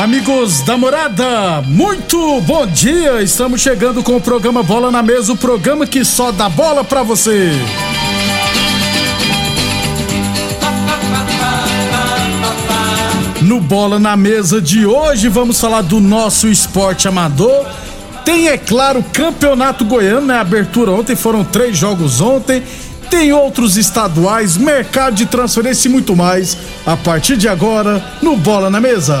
Amigos da morada, muito bom dia! Estamos chegando com o programa Bola na Mesa o programa que só dá bola pra você. No Bola na Mesa de hoje, vamos falar do nosso esporte amador. Tem, é claro, Campeonato Goiano, né? Abertura ontem, foram três jogos ontem. Tem outros estaduais, mercado de transferência e muito mais. A partir de agora, no Bola na Mesa.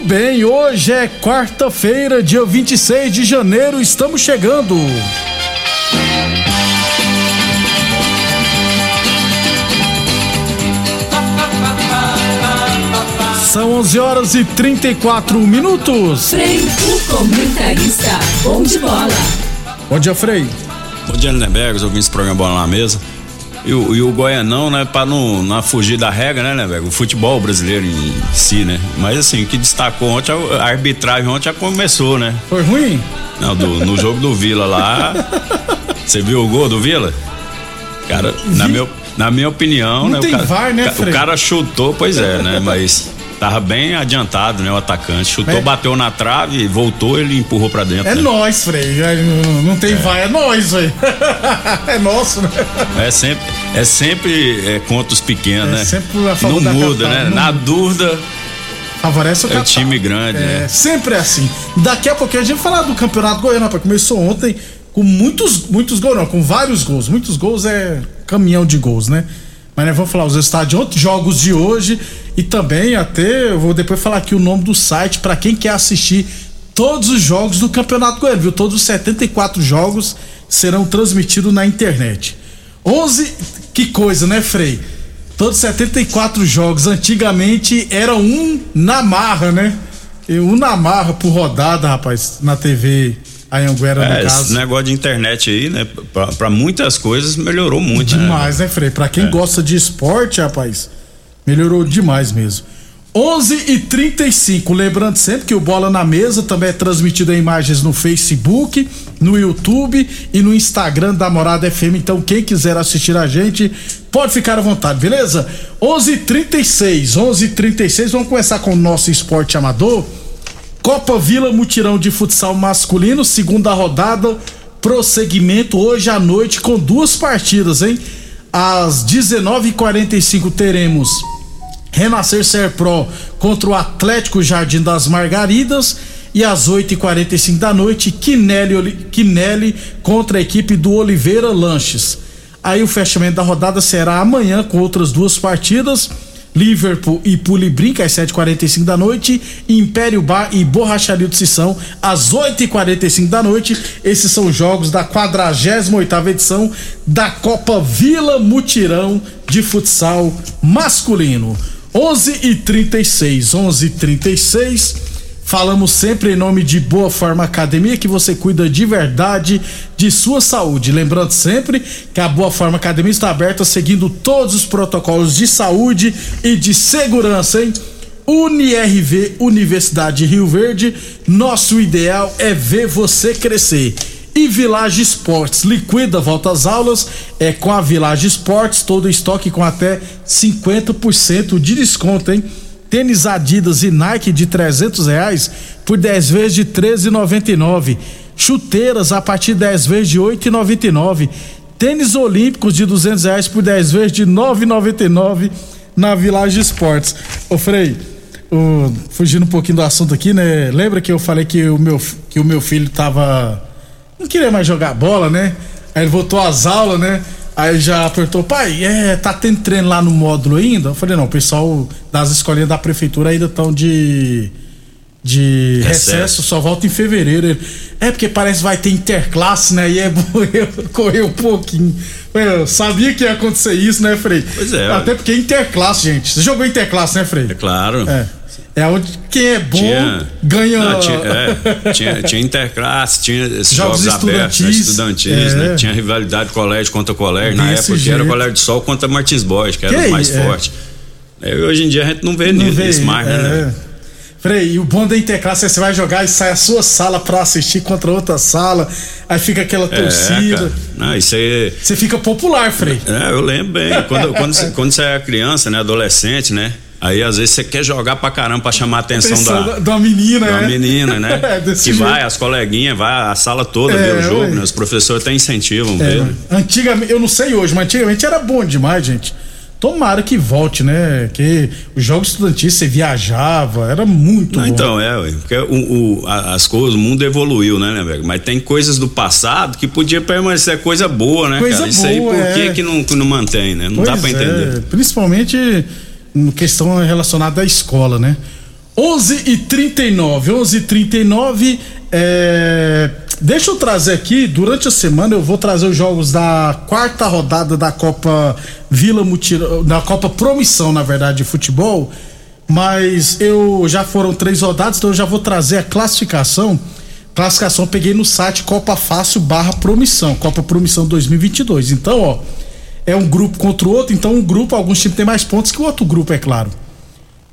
Muito bem, hoje é quarta-feira, dia 26 de janeiro, estamos chegando. São 11 horas e 34 minutos. Frei, o comentarista. Bom de bola. Bom dia, Frei. Bom dia, Lindenberg, os ouvintes do programa Bola na Mesa. E o, e o Goianão, né, pra não, não fugir da regra, né, Lindenberg? O futebol brasileiro em si, né? Mas assim, o que destacou ontem, a arbitragem ontem já começou, né? Foi ruim? Não, do- no jogo do Vila lá. Você viu o gol do Vila? Cara, na, meu, na minha opinião, Não né? tem o cara, VAR, né? O cara chutou, pois é, né? Mas tava bem adiantado, né? O atacante. Chutou, É. bateu na trave, voltou, ele empurrou pra dentro. É né? nós, Frei. É, Não, tem vai, é nós, velho. É nosso, né? É sempre, é sempre é, contra os pequenos, É né? sempre a favor Não da muda, capital, né? não Na dúvida, Favorece o é o time grande, É, né? sempre é assim. Daqui a pouquinho a gente vai falar do Campeonato Goiano, rapaz. Começou ontem com muitos, muitos gols, não, com vários gols. Muitos gols é caminhão de gols, né? Mas nós vamos falar os de ontem, jogos de hoje e também até eu vou depois falar aqui o nome do site para quem quer assistir todos os jogos do Campeonato Goiano, viu? Todos os 74 jogos serão transmitidos na internet. 11, que coisa, né, Frei? Todos 74 jogos. Antigamente era um na marra, né? E Um na marra por rodada, rapaz, na TV Anhanguera, É, no esse caso. negócio de internet aí, né? Pra, pra muitas coisas melhorou muito, né? Demais, né, Frei? Pra quem gosta de esporte, rapaz, melhorou demais mesmo. 11 e 35 lembrando sempre que o Bola na Mesa também é transmitido em imagens no Facebook, no YouTube e no Instagram da Morada FM. Então, quem quiser assistir a gente, pode ficar à vontade, beleza? 11 e 36 11 e 36 vamos começar com o nosso esporte amador. Copa Vila Mutirão de Futsal Masculino, segunda rodada, prosseguimento hoje à noite com duas partidas, hein? Às 19h45 teremos Renascer Serpro contra o Atlético Jardim das Margaridas. E às 8h45 da noite, Quinelli, Oli- Quinelli contra a equipe do Oliveira Lanches. Aí o fechamento da rodada será amanhã com outras duas partidas. Liverpool e Pulibrinca às 7h45 da noite, Império Bar e Borracharia de Sissão às 8h45 da noite. Esses são os jogos da 48ª edição da Copa Vila Mutirão de Futsal Masculino. 11 e 36, 11 e 36. Falamos sempre em nome de Boa Forma Academia, que você cuida de verdade de sua saúde. Lembrando sempre que a Boa Forma Academia está aberta seguindo todos os protocolos de saúde e de segurança, hein? UniRV, Universidade Rio Verde, nosso ideal é ver você crescer. E Village Esportes, liquida, volta às aulas, é com a Village Esportes, todo estoque com até 50% de desconto, hein? Tênis Adidas e Nike de 300 reais por 10 vezes de 13,99. Chuteiras a partir de 10 vezes de 8,99. Tênis Olímpicos de 200 reais por 10 vezes de 9,99 na Village Esportes. Ô Frei, o- fugindo um pouquinho do assunto aqui, né? Lembra que eu falei que o meu, que o meu filho tava. Não queria mais jogar bola, né? Aí ele voltou às aulas, né? Aí já apertou, pai, é, tá tendo treino lá no módulo ainda? Eu falei, não, o pessoal das escolinhas da prefeitura ainda estão de. De Recesso. recesso. só volta em fevereiro. Ele, é porque parece que vai ter interclasse, né? E é bom eu correr um pouquinho. Eu sabia que ia acontecer isso, né, Frei? Pois é, Até porque é interclasse, gente. Você jogou interclasse, né, Frei? É claro. É. É onde quem é bom Tinha, ganha. Não, tinha, é, tinha, tinha interclasse, tinha esses Jogos jogos, abertos, né, estudantis. estudantis, É. né? Tinha rivalidade colégio contra colégio. Na Desse época que era jeito. o Colégio de Sol contra Martins Boys, que era Que o mais é? forte. É, hoje em dia a gente não vê nisso mais, né? é. né? Frei, e o bom da Interclasse é você vai jogar e sai a sua sala pra assistir contra outra sala, aí fica aquela É, torcida. cara. Não, isso aí. Você fica popular, Frei. É, eu lembro bem. Quando, quando, você, quando você é criança, né? Adolescente, né? Aí às vezes você quer jogar pra caramba pra chamar a atenção Atenção da, da, da menina, da né? menina, né? É, que jeito. vai, as coleguinhas, vai a sala toda É, ver o jogo, né? Os professores até incentivam É, mano. antigamente, eu não sei hoje, mas antigamente era bom demais, gente. Tomara que volte, né? Que os jogos estudantis você viajava, era muito Não, bom. então, é, ué, porque o, o- as coisas, o mundo evoluiu, né, né, velho? Mas tem coisas do passado que podia permanecer coisa boa, né, Coisa cara? Isso aí boa, por é. que, que, não, que não mantém, né? Não dá Pois pra é, entender. principalmente em questão relacionada à escola, né? 11 e 39, 11 e 39, é... deixa eu trazer aqui, durante a semana eu vou trazer os jogos da quarta rodada da Copa Vila Mutirão, da Copa Promissão, na verdade, de futebol, mas eu já foram três rodadas, então eu já vou trazer a classificação. Classificação peguei no site Copa Fácil barra Promissão, Copa Promissão 2022. Então, ó, é um grupo contra o outro, então um grupo, alguns times têm mais pontos que o outro grupo, é claro.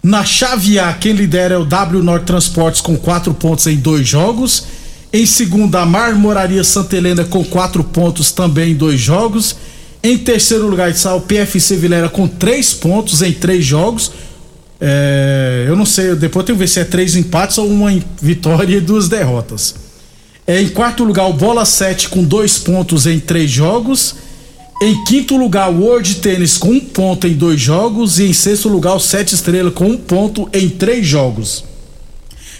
Na chave A, quem lidera é o W Norte Transportes com quatro pontos em dois jogos. Em segunda, a Marmoraria Santa Helena com quatro pontos também em dois jogos. Em terceiro lugar está o PFC Vilera com três pontos em três jogos. É, eu não sei, depois tenho que ver se é três empates ou uma vitória e duas derrotas. É, em quarto lugar, o Bola 7 com dois pontos em três jogos. Em quinto lugar, o World Tênis com um ponto em dois jogos. E em sexto lugar, o Sete Estrela com um ponto em três jogos.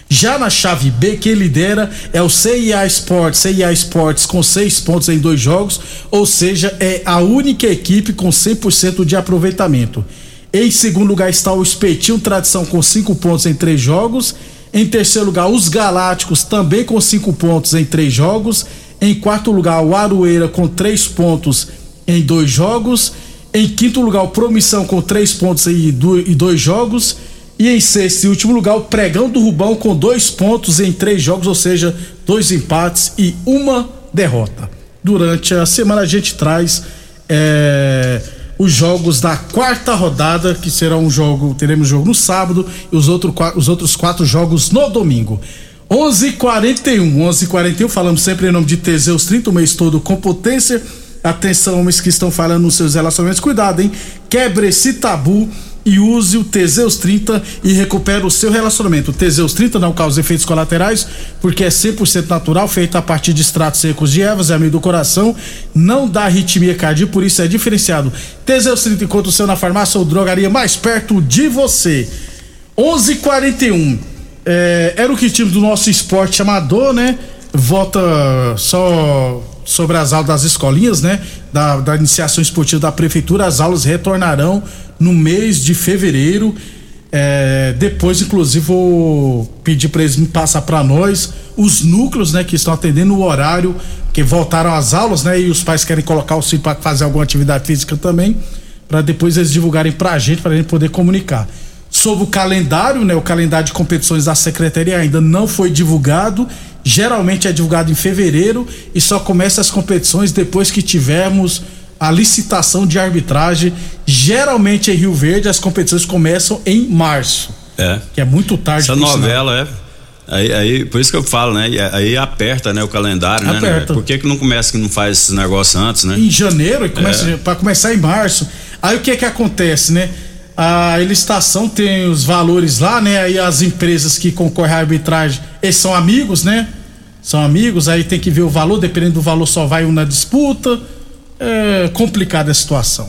Já na chave B, quem lidera é o CIA Sports, CIA Sports com seis pontos em dois jogos, ou seja, é a única equipe com 100% de aproveitamento. Em segundo lugar está o Espetinho Tradição com cinco pontos em três jogos. Em terceiro lugar, os Galácticos também com cinco pontos em três jogos. Em quarto lugar, o Aroeira com três pontos em dois jogos. Em quinto lugar, o Promissão com três pontos e do- dois jogos. E em sexto e último lugar, o Pregão do Rubão com dois pontos em três jogos, ou seja, dois empates e uma derrota. Durante a semana a gente traz é, os jogos da quarta rodada, que será um jogo, teremos jogo no sábado e os, outro, os outros quatro jogos no domingo. 11:41, 11:41 falamos sempre em nome de Teseus 30 o mês todo com potência. Atenção, homens que estão falando nos seus relacionamentos, cuidado, hein? Quebre esse tabu e use o Teseus 30 e recupere o seu relacionamento. O Teseus 30 não causa efeitos colaterais, porque é 100% natural, feito a partir de extratos secos de ervas, é amigo do coração, não dá arritmia cardíaca, por isso é diferenciado. Teseus 30 encontra o seu na farmácia ou drogaria mais perto de você. 11:41 é, era o que time do nosso esporte amador, né? Volta só sobre as aulas das escolinhas, né? Da, da iniciação esportiva da prefeitura, as aulas retornarão no mês de fevereiro. É, depois, inclusive, vou pedir para eles me passar para nós os núcleos, né, que estão atendendo o horário, que voltaram às aulas, né? E os pais querem colocar o filho para fazer alguma atividade física também, para depois eles divulgarem para a gente, para a gente poder comunicar. sobre o calendário, né? O calendário de competições da secretaria ainda não foi divulgado. Geralmente é divulgado em fevereiro e só começa as competições depois que tivermos a licitação de arbitragem. Geralmente em Rio Verde as competições começam em março. É. Que é muito tarde. Essa novela é. Aí, aí, por isso que eu falo, né? Aí aperta, né, o calendário, né, né? Aperta. velho? Por que, que não começa que não faz esse negócio antes, né? em janeiro começa É. para começar em março. Aí o que que acontece, né? A licitação tem os valores lá, né? Aí as empresas que concorrem à arbitragem, eles são amigos, né? São amigos, aí tem que ver o valor, dependendo do valor só vai um na disputa. É complicada a situação.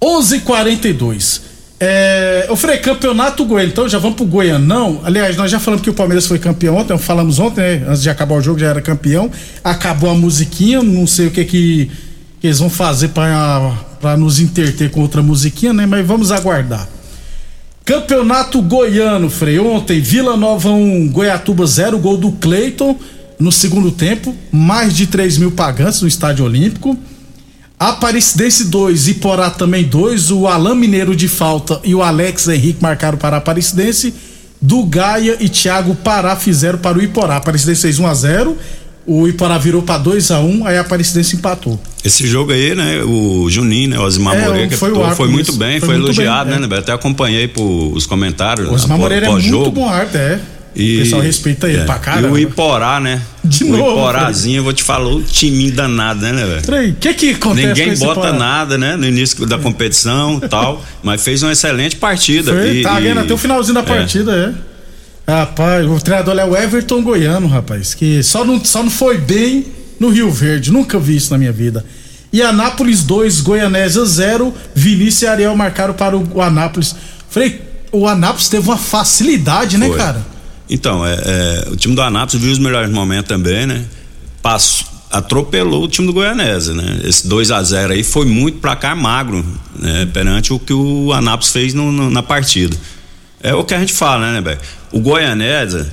11:42. É, eu falei campeonato goiano, então já vamos pro Goianão. Aliás, nós já falamos que o Palmeiras foi campeão ontem, falamos ontem, né? Antes de acabar o jogo já era campeão. Acabou a musiquinha, não sei o que que, que eles vão fazer pra pra nos interter com outra musiquinha, né? Mas vamos aguardar. Campeonato Goiano, Frei. Ontem, Vila Nova 1, Goiatuba 0, gol do Cleiton no segundo tempo. Mais de 3 mil pagantes no Estádio Olímpico. Aparecidense 2, Iporá também 2. O Alain Mineiro de falta e o Alex Henrique marcaram para a Aparecidense. Do Gaia e Thiago Pará fizeram para o Iporá. Aparecidense fez 1 a 0 O Iporá virou para 2 a 1 aí a Aparecidense empatou. Esse jogo aí, né? O Juninho, né? O Osmar É, Moreira, que foi o foi muito isso. bem, Foi foi, muito elogiado, bem, né, é. né? Até acompanhei por, os comentários. O Osmar Moreira é muito bom árbitro, é. E, o pessoal respeita ele é. pra caramba. E o Iporá, né? De o novo, Iporazinho, eu vou te falar, o time danado, né, né, velho? O que que acontece Ninguém bota Iporá? nada, né? No início da competição e tal. Mas fez uma excelente partida. Foi, e, tá e- ganhando até o finalzinho da partida, é. Rapaz, o treinador é o Everton Goiano, rapaz, que só não, só não foi bem no Rio Verde, nunca vi isso na minha vida. E Anápolis 2, Goianésia 0, Vinícius e Ariel marcaram para o Anápolis. Falei, o Anápolis teve uma facilidade, né, Foi. cara? Então, é, é, o time do Anápolis viu os melhores momentos também, né? Passou, atropelou o time do Goianésia, né? Esse 2 a 0 aí foi muito placar magro, né? Perante o que o Anápolis fez no- no- na partida. É o que a gente fala, né, Beto? O Goianésia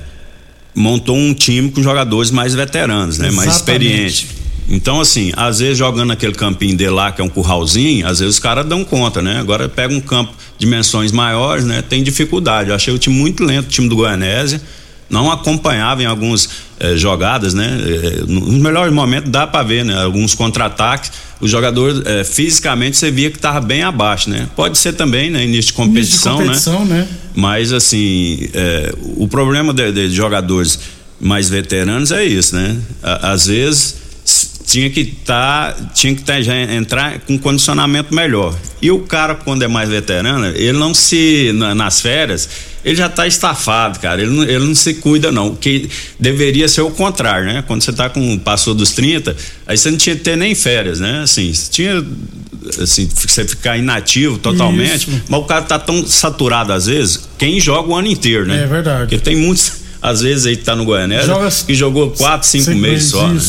montou um time com jogadores mais veteranos, né? Mais Exatamente. experientes. Então, assim, às vezes jogando naquele campinho de lá, que é um curralzinho, às vezes os caras dão conta, né? Agora pega um campo de dimensões maiores, né? Tem dificuldade. Eu achei o time muito lento, o time do Goianésia. Não acompanhava em algumas eh, jogadas, né? Eh, nos melhores momentos dá pra ver, né? Alguns contra-ataques. O jogador, eh, fisicamente, você via que tava bem abaixo, né? Pode ser também, né? Início de competição, de competição né? mas assim, é, o problema de, de jogadores mais veteranos é isso, né? À- Às vezes tinha que estar, tinha que tá, já entrar com condicionamento melhor. E o cara quando é mais veterano, ele não se na- nas férias, ele já tá estafado, cara. Ele não, ele não se cuida não, que deveria ser o contrário, né? Quando você tá com passou dos 30, aí você não tinha que ter nem férias, né? Assim, tinha assim, você ficar inativo totalmente, Isso. mas o cara tá tão saturado às vezes, quem joga o ano inteiro, né? É verdade. Porque tem muitos, às vezes aí que tá no Joga que jogou quatro, cinco, meses só. né?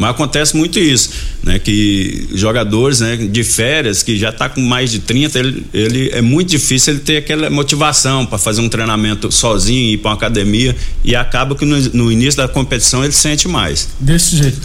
Mas acontece muito isso, né? Que jogadores, né, de férias, que já tá com mais de 30, ele, ele é muito difícil ele ter aquela motivação para fazer um treinamento sozinho, ir para uma academia e acaba que no, no início da competição ele sente mais. Desse jeito.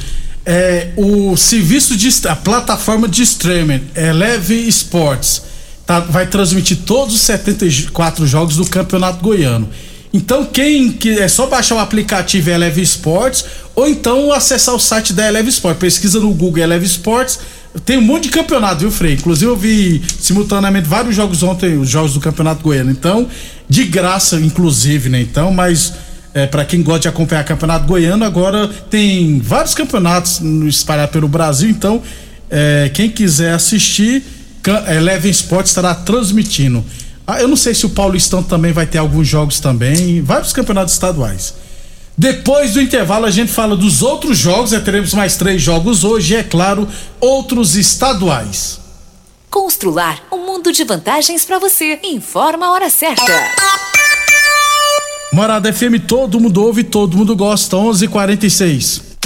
É, o serviço de a plataforma de streaming Eleve Sports tá- vai transmitir todos os 74 jogos do Campeonato Goiano. Então quem que é só baixar o aplicativo Eleve Sports ou então acessar o site da Eleve Sports. Pesquisa no Google Eleve Sports. Tem um monte de campeonato, viu, Frei? Inclusive eu vi simultaneamente vários jogos ontem, os jogos do Campeonato Goiano. Então, de graça, inclusive, né? Então, mas é, para quem gosta de acompanhar campeonato goiano, agora tem vários campeonatos espalhados pelo Brasil, então é, quem quiser assistir, Eleven Sport estará transmitindo. Ah, eu não sei se o Paulistão também vai ter alguns jogos também, vários campeonatos estaduais. Depois do intervalo a gente fala dos outros jogos, né? teremos mais três jogos hoje, e é claro, outros estaduais. Constrular um mundo de vantagens para você. Informa a hora certa. Morada FM, todo mundo ouve, todo mundo gosta, 11:46.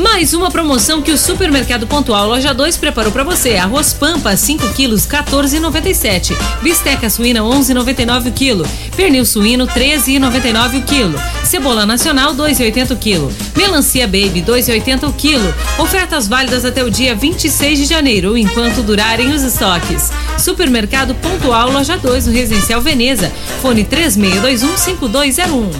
Mais uma promoção que o Supermercado Pontual Loja 2 preparou para você. Arroz Pampa 5 quilos 14,97. Bisteca suína 11,99 o quilo. Pernil suíno 13,99 o quilo. Cebola nacional 2,80 o quilo. Melancia baby 2,80 o quilo. Ofertas válidas até o dia 26 de janeiro, enquanto durarem os estoques. Supermercado Pontual Loja 2 no Residencial Veneza. Fone 3621 5201.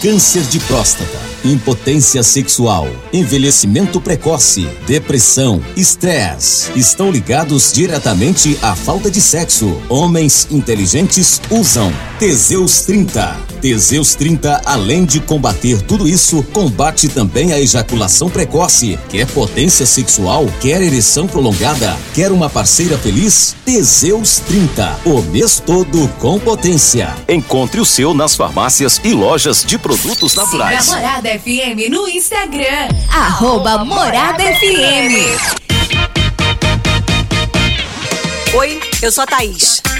Câncer de próstata, impotência sexual, envelhecimento precoce, depressão, estresse estão ligados diretamente à falta de sexo. Homens inteligentes usam Teseus 30. Teseus 30, além de combater tudo isso, combate também a ejaculação precoce. Quer potência sexual? Quer ereção prolongada? Quer uma parceira feliz? Teseus 30, o mês todo com potência. Encontre o seu nas farmácias e lojas de produtos Siga naturais. Morada FM no Instagram. Arroba Morada FM. Oi, eu sou a Thaís,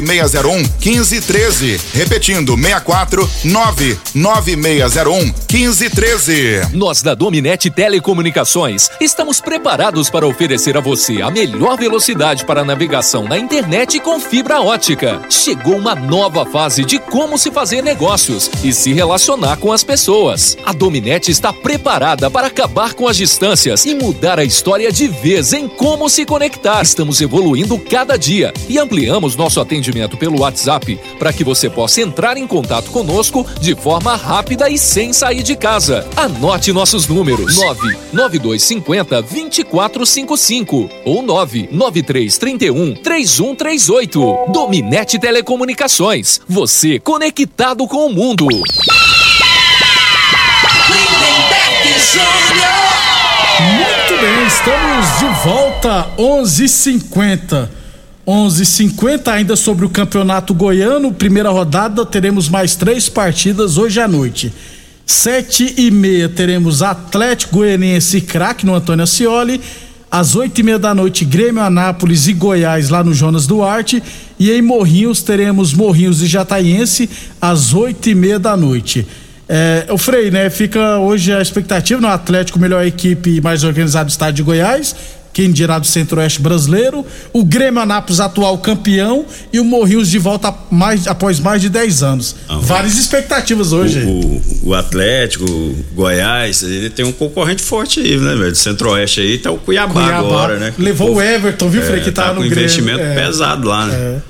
99601 1513. Repetindo, 64 99601 1513. Nós da Dominete Telecomunicações estamos preparados para oferecer a você a melhor velocidade para navegação na internet com fibra ótica. Chegou uma nova fase de como se fazer negócios e se relacionar com as pessoas. A Dominete está preparada para acabar com as distâncias e mudar a história de vez em como se conectar. Estamos evoluindo cada dia e ampliamos nosso atendimento pelo WhatsApp para que você possa entrar em contato conosco de forma rápida e sem sair de casa. Anote nossos números: 99250 2455 ou 99331 3138. Dominete Telecomunicações. Você conectado com o mundo. Muito bem, estamos de volta 11:50. 11:50 ainda sobre o Campeonato Goiano, primeira rodada, teremos mais três partidas hoje à noite. Sete e meia teremos Atlético Goianiense e Craque no Antônio Ascioli. Às oito e meia da noite, Grêmio Anápolis e Goiás lá no Jonas Duarte. E em Morrinhos teremos Morrinhos e Jataiense às oito e meia da noite. É, o Frei, né? Fica hoje a expectativa no Atlético, melhor equipe mais organizada do estado de Goiás. Quem dirá do Centro-Oeste brasileiro, o Grêmio Anápolis, atual campeão, e o Morrinhos de volta mais, após mais de 10 anos. Várias expectativas hoje. O, o, o Atlético, o Goiás, ele tem um concorrente forte aí, né, velho? Centro-Oeste aí tá o Cuiabá, Cuiabá agora, né? levou o Everton, viu, Frei, que tá tá no com Grêmio. investimento É. pesado lá, né?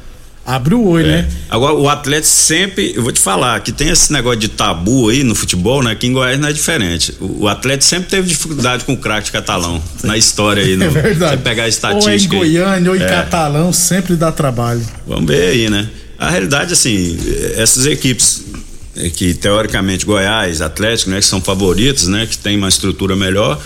Abre o olho, É. né? Agora, o Atlético sempre, eu vou te falar, que tem esse negócio de tabu aí no futebol, né? Que em Goiás não é diferente. O, o Atlético sempre teve dificuldade com o craque catalão na história aí. No, É verdade. Você pegar a Ou é em estatística. aí. Goiânia ou em É. Catalão, sempre dá trabalho. Vamos ver aí, né? A realidade, assim, essas equipes é que teoricamente Goiás, Atlético, né, que são favoritos, né, que tem uma estrutura melhor,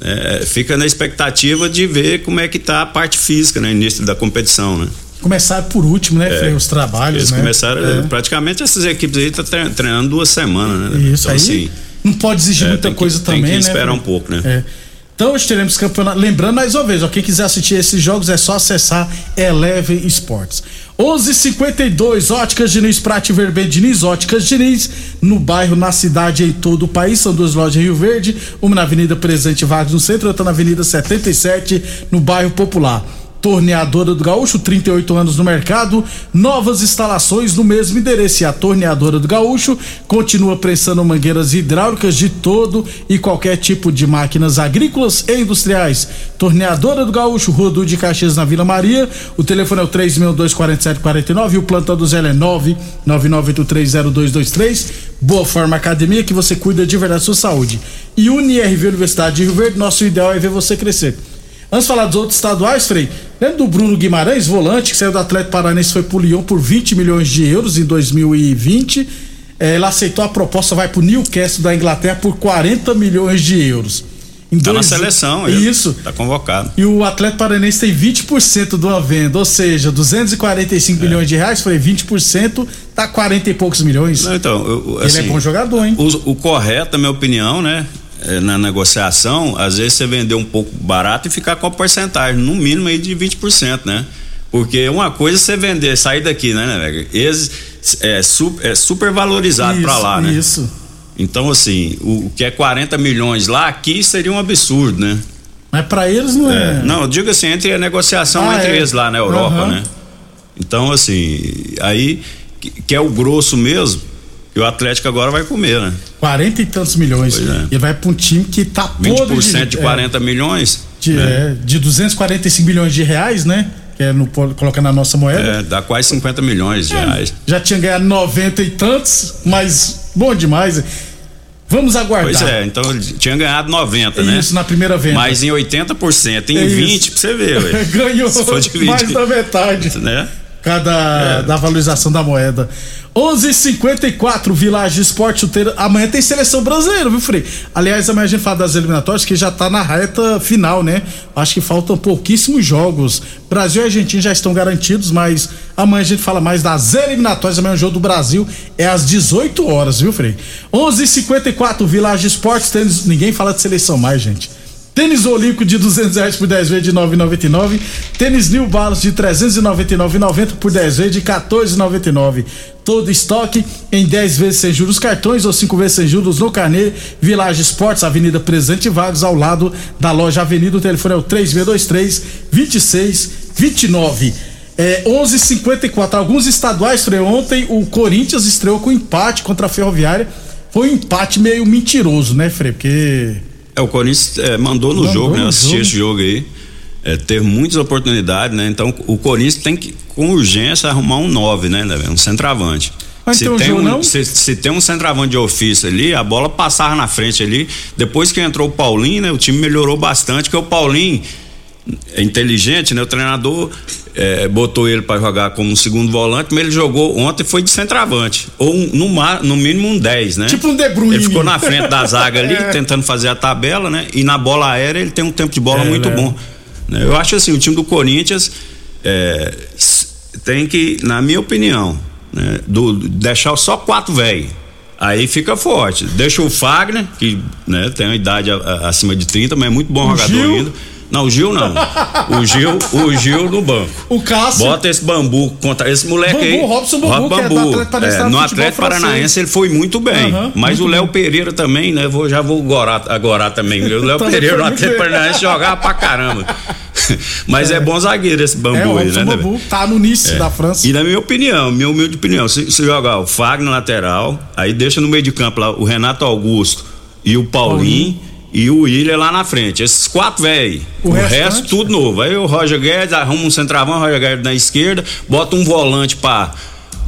é, fica na expectativa de ver como é que tá a parte física, né, início da competição, né? Começaram por último, né, Frei, os trabalhos, Eles né? começaram, É. praticamente essas equipes aí tá tre- treinando duas semanas, né? Isso então, aí. assim, não pode exigir é, muita tem que- coisa tem também, que né? esperar um pouco, né? É. Então hoje teremos campeonato. Lembrando mais uma vez, ó, quem quiser assistir esses jogos é só acessar Eleven Sports. 11:52 Óticas Diniz Prate Verben Diniz Óticas Diniz no bairro, na cidade, em todo o país. São duas lojas em Rio Verde, uma na Avenida Presidente Vargas no centro, outra na Avenida 77 no bairro Popular. Torneadora do Gaúcho, 38 anos no mercado, novas instalações no mesmo endereço. E a Torneadora do Gaúcho continua prestando mangueiras hidráulicas de todo e qualquer tipo de máquinas agrícolas e industriais. Torneadora do Gaúcho, Rua Duque de Caxias, na Vila Maria. O telefone é o 3624749 e o plantão do Zé é 999830223. Boa Forma Academia, que você cuida de verdade da sua saúde. E UniRV Universidade de Rio Verde, nosso ideal é ver você crescer. Antes de falar dos outros estaduais, Frei, lembra do Bruno Guimarães, volante, que saiu do Atlético Paranense foi pro Lyon por 20 milhões de euros em 2020. Eh, ele aceitou a proposta, vai pro Newcastle da Inglaterra por 40 milhões de euros. Em Tá na dois- seleção, ele Isso. Tá convocado. E o Atlético Paranense tem 20% de uma venda, ou seja, 245 milhões de reais, falei 20%, tá 40 e poucos milhões. Não, então, eu- eu, Ele assim, é bom jogador, hein? O, o correto, na minha opinião, né? É, Na negociação, às vezes você vender um pouco barato e ficar com a porcentagem, no mínimo aí de 20%, né? Porque uma coisa é você vender, sair daqui, né, né? Eles é, su- é super valorizado Isso, lá, né? Isso. Então, assim, o, o que é 40 milhões lá, aqui seria um absurdo, né? Mas pra eles não é. É, Não, eu digo assim, entre a negociação Ah, entre é. eles lá na Europa, Aham. né? Então, assim, aí que, que é o grosso mesmo, que o Atlético agora vai comer, né? 40 e tantos milhões. É. E vai pra um time que tá podre 20% de é, 40 milhões. de, né? é, de 245 milhões de reais, né? Que é no, coloca na nossa moeda. É, dá quase 50 milhões de reais. Já tinha ganhado 90 e tantos, mas bom demais. Vamos aguardar. Pois é, então tinha ganhado 90, né? Isso, na primeira venda. Mas em 80%, em É isso. 20, pra você ver. Ganhou mais da metade. Né? Cada É. da valorização da moeda. 11:54 Village Esporte Chuteira. Amanhã tem seleção brasileira, viu, Frei? Aliás, amanhã a gente fala das eliminatórias que já tá na reta final, né? Acho que faltam pouquíssimos jogos. Brasil e Argentina já estão garantidos, mas amanhã a gente fala mais das eliminatórias. Amanhã o jogo do Brasil é às 18 horas, viu, Frei? 11:54 Village Esportes. Tênis... Ninguém fala de seleção mais, gente. Tênis Olímpico de 200 reais por 10 vezes de 9,99. Tênis New Balance de 399,90 por 10 vezes de 14,99. Todo estoque em 10 vezes sem juros cartões ou 5 vezes sem juros no carnê. Village Esportes, Avenida Presidente Vargas, ao lado da loja Avenida. O telefone é o 3623 2629. É 11:54. Alguns estaduais, Frei, ontem o Corinthians estreou com empate contra a Ferroviária. Foi um empate meio mentiroso, né, Frei? Porque É, o Corinthians é, mandou no Mandou jogo, né? Assistir jogo. esse jogo aí. É, teve muitas oportunidades, né? Então o Corinthians tem que, com urgência, arrumar um 9, né, né? Um centroavante. Se, tem o tem um, não? se, se tem um centroavante de ofício ali, a bola passava na frente ali. Depois que entrou o Paulinho, né? O time melhorou bastante, porque o Paulinho inteligente, né? O treinador é, botou ele para jogar como um segundo volante, mas ele jogou ontem foi de centroavante. Ou um- no, ma- no mínimo um 10, né? Tipo um De Bruyne. Ele ficou na frente da zaga ali, É. tentando fazer a tabela, né? E na bola aérea ele tem um tempo de bola É, muito né? bom. né? Eu acho assim, o time do Corinthians é, tem que, na minha opinião, né, do, deixar só quatro velho. Aí fica forte. Deixa o Fagner, que né, tem uma idade a- a- acima de 30, mas é muito bom O jogador Gil? ainda. Não, o Gil não. O Gil, o Gil no banco. O Cássio. Bota esse bambu contra esse moleque Bambu, aí. Robson Bambu, Rob que é do Atlético Paranaense, É, tá no Atlético. Paranaense ele foi muito bem. Aham, mas muito o Léo. Pereira também, né? Vou, já vou gorar, agora também. O Léo Também Pereira no Atlético. Paranaense jogava pra caramba. mas é, bom zagueiro esse bambu é, o aí, Robson né? Bambu tá no início É. da França. E na minha opinião, minha humilde opinião, se, se jogar o Fagner lateral, aí deixa no meio de campo lá o Renato Augusto e o Paulinho. E o William lá na frente. Esses quatro, velho. O O, resto, tudo novo. Aí o Roger Guedes arruma um centravão, o Roger Guedes na esquerda, bota um volante pra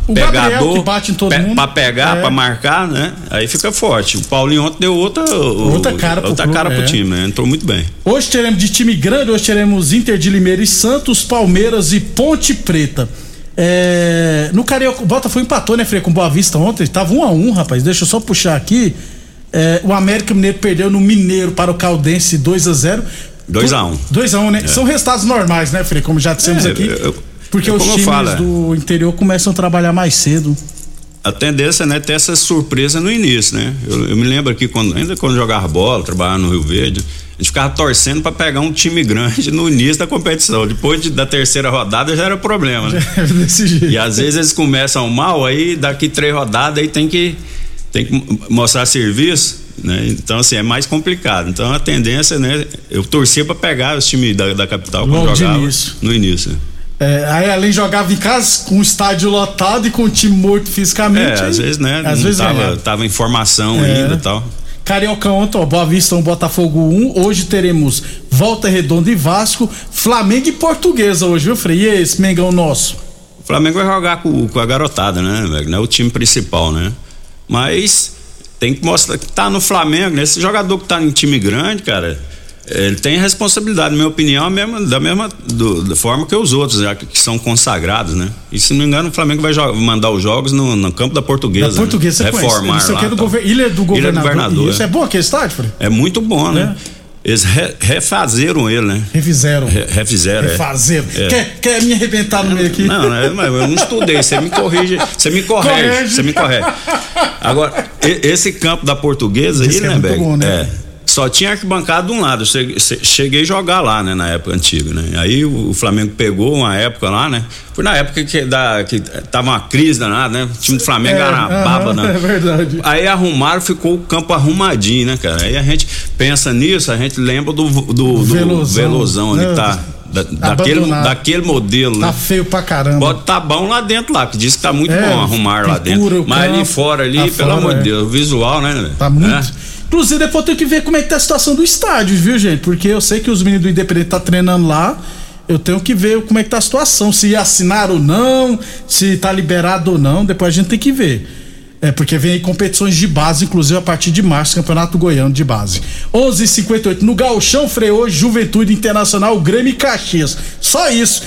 O Gabriel, pegador, que bate em todo pe- mundo. pra pegar, É. pra marcar, né? Aí fica forte. O Paulinho ontem deu outra, Outra cara pro outra clube, cara pro é. time, né? Entrou muito bem. Hoje teremos de time grande, hoje teremos Inter de Limeira e Santos, Palmeiras e Ponte Preta. É, no Carioca, o Botafogo empatou, né, Frei, com Boa Vista ontem. Tava um a um, rapaz. Deixa eu só puxar aqui. É, o América Mineiro perdeu no Mineiro para o Caldense 2 a 0 2 a 1 2 a 1 né? É. São resultados normais, né, Frei? Como já dissemos É, aqui. eu- porque é os times falo, é. do interior começam a trabalhar mais cedo. A tendência, né, ter essa surpresa no início, né? Eu, eu me lembro aqui, quando, ainda quando jogava bola, trabalhava no Rio Verde, a gente ficava torcendo para pegar um time grande no início da competição. Depois de- da terceira rodada já era problema, né? Desse jeito. E às vezes eles começam mal, aí daqui três rodadas aí tem que, tem que mostrar serviço, né? Então, assim, é mais complicado. Então a tendência, né? Eu torcia para pegar os times da, da capital Logo quando jogava início. no início. É, aí além jogava em casa com o estádio lotado e com o time morto fisicamente. É, às aí- vezes, né? Às vezes tava, ganhava. tava em formação É. ainda e tal. Carioca ontem, ó, Boa Vista 1, Botafogo 1. Hoje teremos Volta Redonda e Vasco, Flamengo e Portuguesa hoje, viu, Frei? E esse Mengão nosso? O Flamengo vai jogar com, com a garotada, né, velho? Não é o time principal, né? Mas tem que mostrar que tá no Flamengo, né? Esse jogador que tá em time grande, cara, ele tem responsabilidade, na minha opinião, a mesma- da mesma do- da forma que os outros, já que, que são consagrados, né? E se não me engano, o Flamengo vai jo- mandar os jogos no, no campo da Portuguesa. Da Portuguesa, né? você conhece? Reformar Não sei o lá, que é do gover- Ilha do Governador. Governador, Isso é. é bom aquele estádio? É muito bom, né? Eles re- refazeram ele, né? Refizeram. Re- refizeram. é. Refazeram. É. Quer, quer me arrebentar no meio aqui? Não, né, mas eu não estudei. Você me corrige, você me corrige, você me corrige. Agora, esse campo da portuguesa aí, que é né, bom, né? É. Só tinha arquibancada de um lado. Cheguei, che- cheguei a jogar lá, né, na época antiga, né? Aí o, Flamengo pegou uma época lá, né? Foi na época que, da, que tava uma crise danada, né? O time do Flamengo era uma baba, né? É verdade. Aí arrumaram, ficou o campo arrumadinho, né, cara? Aí a gente pensa nisso, a gente lembra do, do, do Velozão. Velozão ali que tá. da- daquele, daquele modelo, Tá né? feio pra caramba. Bota tá bom lá dentro lá, que diz que tá muito É, bom arrumar lá dentro. Mas ali campo, fora ali, tá pelo amor é. de Deus, o visual, né? Tá muito. Inclusive, depois eu tenho que ver como é que tá a situação do estádio, viu, gente? Porque eu sei que os meninos do Independente tá treinando lá. Eu tenho que ver como é que tá a situação, se assinaram ou não, se tá liberado ou não, depois a gente tem que ver. É, porque vem aí competições de base, inclusive a partir de março, Campeonato Goiano de base. 11:58 h 58 no Gauchão freou Juventude Internacional, Grêmio e Caxias. Só isso.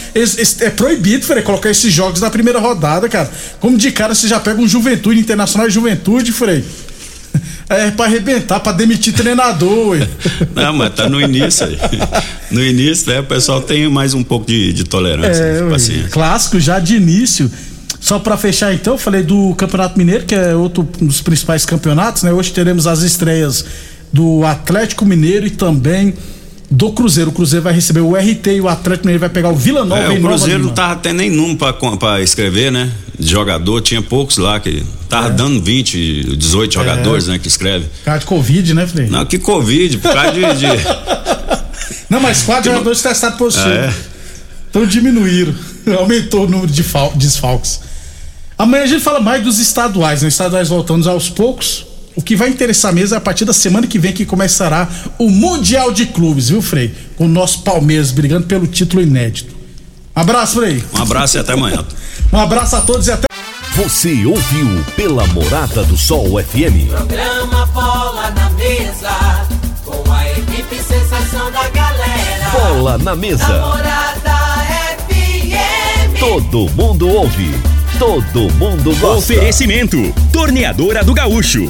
É proibido, Frei, colocar esses jogos na primeira rodada, cara. Como de cara você já pega um Juventude Internacional e Juventude, Frei. É pra arrebentar, pra demitir treinador, ué. Não, mas tá no início aí. No início, né? O pessoal tem mais um pouco de, de tolerância, É, de clássico já de início. Só pra fechar então, eu falei do Campeonato Mineiro, que é outro dos principais campeonatos, né? Hoje teremos as estreias do Atlético Mineiro e também do Cruzeiro. O Cruzeiro vai receber o RT e o Atlético Mineiro vai pegar o Vila Nova É, em o Nova Cruzeiro Lima. não tava até nem número pra, com- pra escrever, né? De jogador, tinha poucos lá que tava dando 20, 18 jogadores, né? Que escreve. Por causa de Covid, né, Frei? Não, que Covid, por causa de. de- Não, mas quatro jogadores testados positivo. É? Então diminuíram. Aumentou o número de fal- desfalques. Amanhã a gente fala mais dos estaduais, né? Estaduais voltando aos poucos. O que vai interessar mesmo é a partir da semana que vem que começará o Mundial de Clubes, viu, Frei? Com o nosso Palmeiras brigando pelo título inédito. Abraço, Frei. Um abraço e até amanhã. Um abraço a todos e até. Você ouviu pela Morada do Sol FM. Programa Bola na Mesa, com a equipe sensação da galera. Bola na mesa. Namorada FM. Todo mundo ouve. Todo mundo gosta. Oferecimento: Torneadora do Gaúcho,